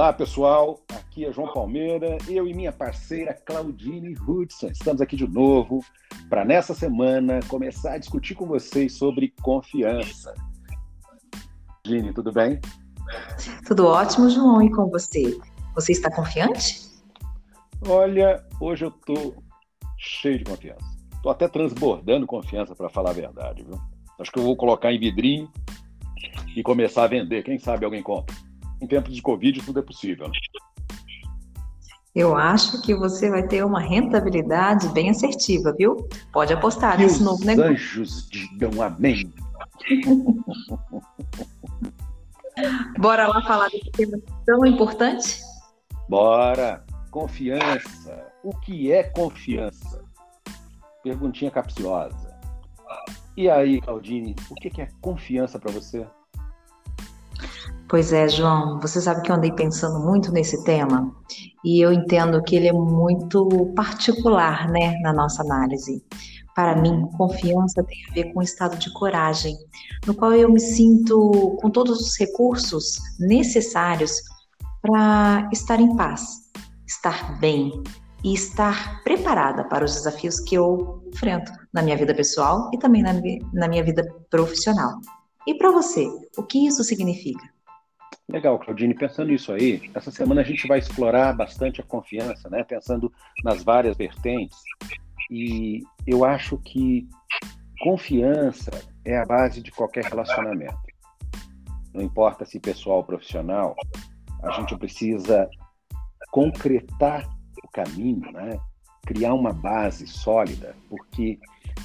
Olá, pessoal. Aqui é João Palmeira, eu e minha parceira Claudine Hudson. Estamos aqui de novo para nessa semana começar a discutir com vocês sobre confiança. Claudine, tudo bem? Tudo ótimo, João, e com você? Você está confiante? Olha, hoje eu estou cheio de confiança. Estou até transbordando confiança, para falar a verdade, viu? Acho que eu vou colocar em vidrinho e começar a vender. Quem sabe alguém compra em tempos de Covid tudo é possível. Eu acho que você vai ter uma rentabilidade bem assertiva, viu? Pode apostar que nesse novo negócio. anjos digam amém. Bora lá falar desse tema tão importante? Bora! Confiança. O que é confiança? Perguntinha capciosa. E aí, Claudine, o que é confiança para você? Pois é, João, você sabe que eu andei pensando muito nesse tema e eu entendo que ele é muito particular, né, na nossa análise. Para mim, confiança tem a ver com o estado de coragem, no qual eu me sinto com todos os recursos necessários para estar em paz, estar bem e estar preparada para os desafios que eu enfrento na minha vida pessoal e também na, na minha vida profissional. E para você, o que isso significa? Legal, Claudine. Pensando nisso aí, essa semana a gente vai explorar bastante a confiança, né? Pensando nas várias vertentes. E eu acho que confiança é a base de qualquer relacionamento. Não importa se pessoal ou profissional, a gente precisa concretar o caminho, né? Criar uma base sólida, porque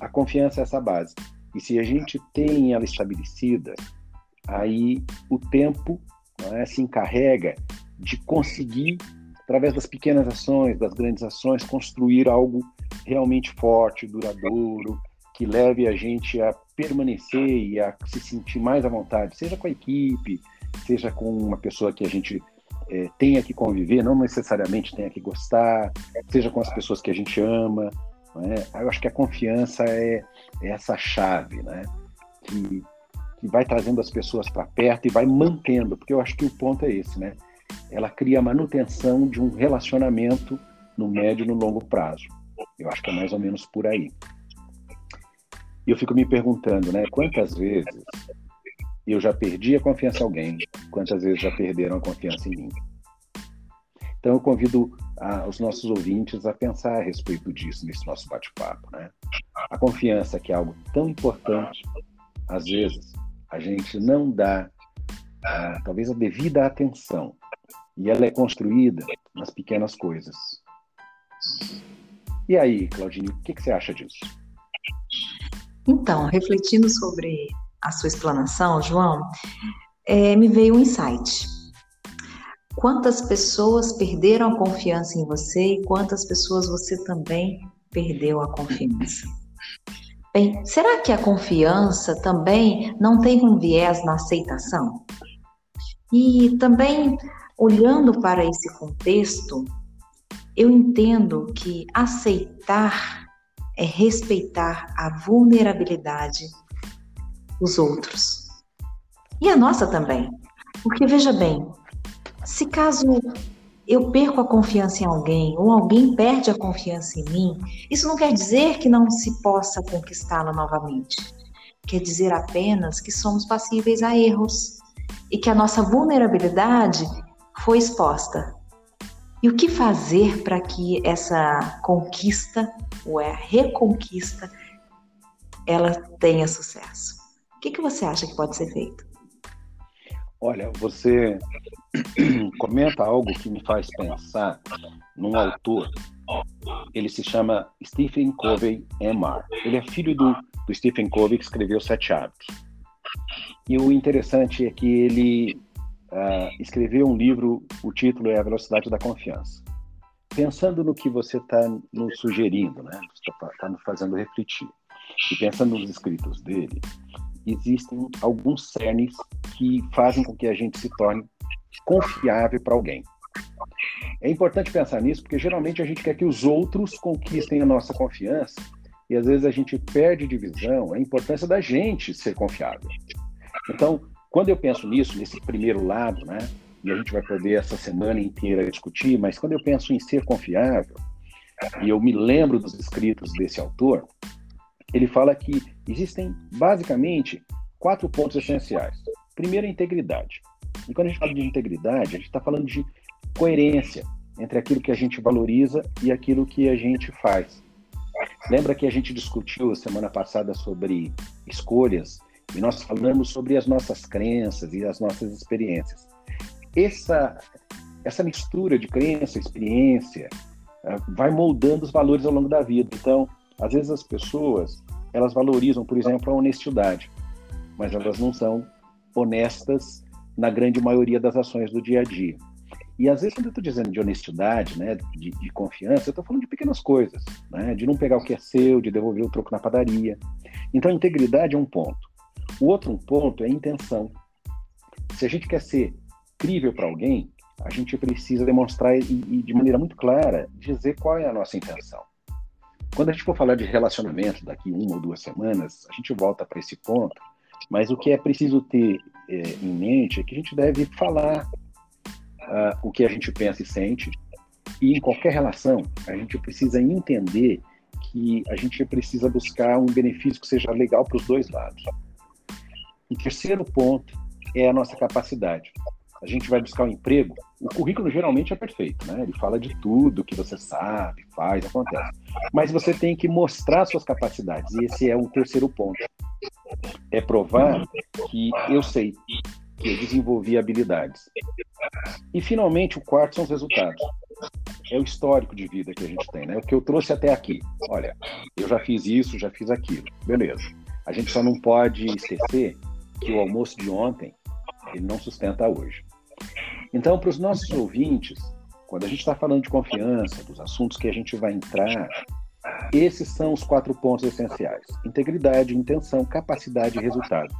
a confiança é essa base. E se a gente tem ela estabelecida, aí o tempo é, se encarrega de conseguir, através das pequenas ações, das grandes ações, construir algo realmente forte, duradouro, que leve a gente a permanecer e a se sentir mais à vontade, seja com a equipe, seja com uma pessoa que a gente é, tenha que conviver, não necessariamente tenha que gostar, seja com as pessoas que a gente ama. É? Eu acho que a confiança é, é essa chave, né? Que que vai trazendo as pessoas para perto e vai mantendo, porque eu acho que o ponto é esse, né? Ela cria a manutenção de um relacionamento no médio e no longo prazo. Eu acho que é mais ou menos por aí. E eu fico me perguntando, né? Quantas vezes eu já perdi a confiança em alguém? Quantas vezes já perderam a confiança em mim? Então eu convido a, os nossos ouvintes a pensar a respeito disso nesse nosso bate-papo, né? A confiança que é algo tão importante, às vezes a gente não dá talvez a devida atenção e ela é construída nas pequenas coisas. E aí, Claudine, o que, que você acha disso? Então, refletindo sobre a sua explanação, João, é, me veio um insight. Quantas pessoas perderam a confiança em você e quantas pessoas você também perdeu a confiança? Bem, será que a confiança também não tem um viés na aceitação? E também, olhando para esse contexto, eu entendo que aceitar é respeitar a vulnerabilidade dos outros. E a nossa também. Porque veja bem, se caso eu perco a confiança em alguém ou alguém perde a confiança em mim, isso não quer dizer que não se possa conquistá-la novamente. Quer dizer apenas que somos passíveis a erros e que a nossa vulnerabilidade foi exposta. E o que fazer para que essa conquista ou a reconquista ela tenha sucesso? O que, que você acha que pode ser feito? Olha, você comenta algo que me faz pensar num autor. Ele se chama Stephen Covey Emar. Ele é filho do do Stephen Covey, que escreveu Sete Hábitos. E o interessante é que ele uh, escreveu um livro, o título é A Velocidade da Confiança. Pensando no que você está nos sugerindo, né? está tá nos fazendo refletir, e pensando nos escritos dele, existem alguns cernes que fazem com que a gente se torne confiável para alguém. É importante pensar nisso porque geralmente a gente quer que os outros conquistem a nossa confiança e às vezes a gente perde de visão a importância da gente ser confiável. Então, quando eu penso nisso, nesse primeiro lado, né, e a gente vai poder essa semana inteira discutir, mas quando eu penso em ser confiável, e eu me lembro dos escritos desse autor, ele fala que existem basicamente quatro pontos essenciais. Primeiro, a integridade. E quando a gente fala de integridade, a gente está falando de coerência entre aquilo que a gente valoriza e aquilo que a gente faz. Lembra que a gente discutiu semana passada sobre escolhas e nós falamos sobre as nossas crenças e as nossas experiências. Essa, essa mistura de crença experiência uh, vai moldando os valores ao longo da vida. Então, às vezes as pessoas elas valorizam, por exemplo, a honestidade, mas elas não são honestas na grande maioria das ações do dia a dia. E às vezes, quando eu estou dizendo de honestidade, né, de, de confiança, eu estou falando de pequenas coisas, né, de não pegar o que é seu, de devolver o troco na padaria. Então, integridade é um ponto. O outro ponto é intenção. Se a gente quer ser crível para alguém, a gente precisa demonstrar e, e, de maneira muito clara, dizer qual é a nossa intenção. Quando a gente for falar de relacionamento daqui uma ou duas semanas, a gente volta para esse ponto, mas o que é preciso ter é, em mente é que a gente deve falar uh, o que a gente pensa e sente, e em qualquer relação, a gente precisa entender que a gente precisa buscar um benefício que seja legal para os dois lados. E terceiro ponto é a nossa capacidade. A gente vai buscar um emprego, o currículo geralmente é perfeito, né? Ele fala de tudo que você sabe, faz, acontece. Mas você tem que mostrar suas capacidades, e esse é o terceiro ponto. É provar que eu sei, que eu desenvolvi habilidades. E finalmente o quarto são os resultados. É o histórico de vida que a gente tem, né? O que eu trouxe até aqui. Olha, eu já fiz isso, já fiz aquilo. Beleza. A gente só não pode esquecer que o almoço de ontem ele não sustenta hoje. Então, para os nossos ouvintes, quando a gente está falando de confiança, dos assuntos que a gente vai entrar, esses são os quatro pontos essenciais: integridade, intenção, capacidade e resultado.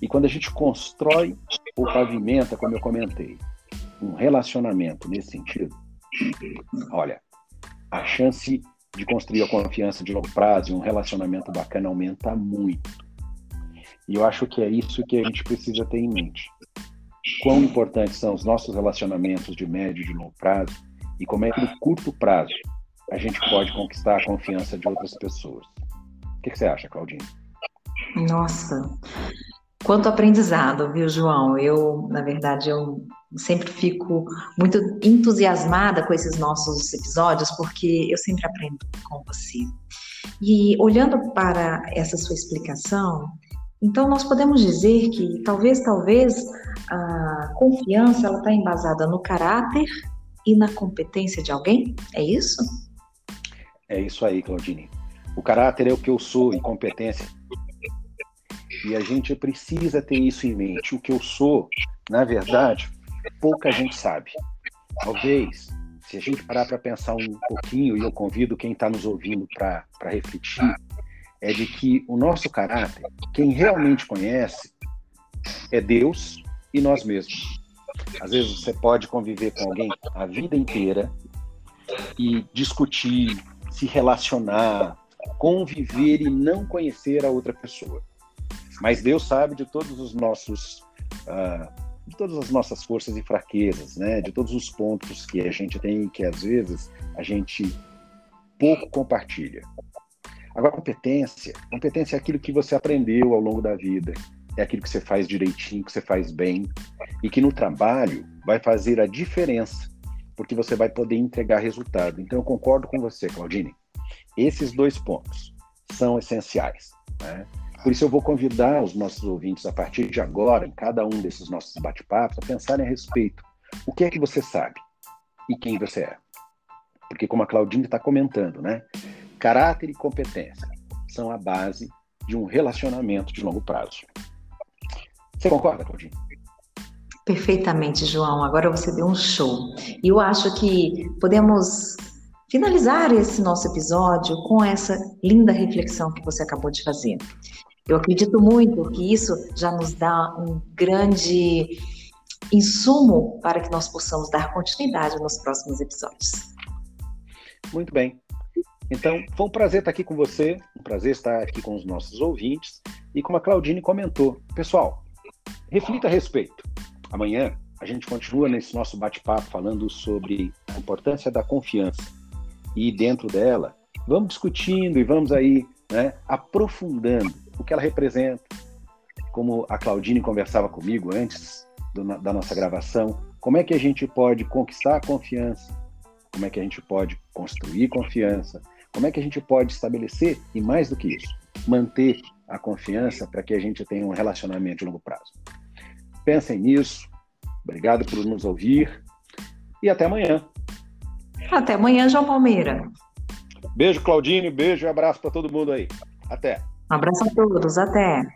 E quando a gente constrói ou pavimenta, como eu comentei, um relacionamento nesse sentido, olha, a chance de construir a confiança de longo prazo e um relacionamento bacana aumenta muito. E eu acho que é isso que a gente precisa ter em mente. Quão importantes são os nossos relacionamentos de médio e de longo prazo e como é que no curto prazo a gente pode conquistar a confiança de outras pessoas. O que, que você acha, Claudinha? Nossa, quanto aprendizado, viu, João? Eu, na verdade, eu sempre fico muito entusiasmada com esses nossos episódios, porque eu sempre aprendo com você. E olhando para essa sua explicação, então, nós podemos dizer que talvez, talvez, a confiança ela está embasada no caráter e na competência de alguém? É isso? É isso aí, Claudine. O caráter é o que eu sou e competência. E a gente precisa ter isso em mente. O que eu sou, na verdade, pouca gente sabe. Talvez, se a gente parar para pensar um pouquinho, e eu convido quem está nos ouvindo para refletir, é de que o nosso caráter, quem realmente conhece, é Deus e nós mesmos. Às vezes você pode conviver com alguém a vida inteira e discutir, se relacionar, conviver e não conhecer a outra pessoa. Mas Deus sabe de todos os nossos, uh, de todas as nossas forças e fraquezas, né? De todos os pontos que a gente tem que às vezes a gente pouco compartilha. Agora, competência, competência é aquilo que você aprendeu ao longo da vida, é aquilo que você faz direitinho, que você faz bem, e que no trabalho vai fazer a diferença, porque você vai poder entregar resultado. Então, eu concordo com você, Claudine. Esses dois pontos são essenciais. Né? Por isso, eu vou convidar os nossos ouvintes, a partir de agora, em cada um desses nossos bate-papos, a pensarem a respeito. O que é que você sabe e quem você é? Porque, como a Claudine está comentando, né? Caráter e competência são a base de um relacionamento de longo prazo. Você concorda, Claudinho? Perfeitamente, João. Agora você deu um show. E eu acho que podemos finalizar esse nosso episódio com essa linda reflexão que você acabou de fazer. Eu acredito muito que isso já nos dá um grande insumo para que nós possamos dar continuidade nos próximos episódios. Muito bem. Então, foi um prazer estar aqui com você, um prazer estar aqui com os nossos ouvintes. E como a Claudine comentou, pessoal, reflita a respeito. Amanhã a gente continua nesse nosso bate-papo falando sobre a importância da confiança. E dentro dela, vamos discutindo e vamos aí né, aprofundando o que ela representa. Como a Claudine conversava comigo antes do, da nossa gravação, como é que a gente pode conquistar a confiança, como é que a gente pode construir confiança, como é que a gente pode estabelecer, e mais do que isso, manter a confiança para que a gente tenha um relacionamento de longo prazo. Pensem nisso. Obrigado por nos ouvir e até amanhã. Até amanhã, João Palmeira. Beijo, Claudine. Beijo e abraço para todo mundo aí. Até. Um abraço a todos. Até.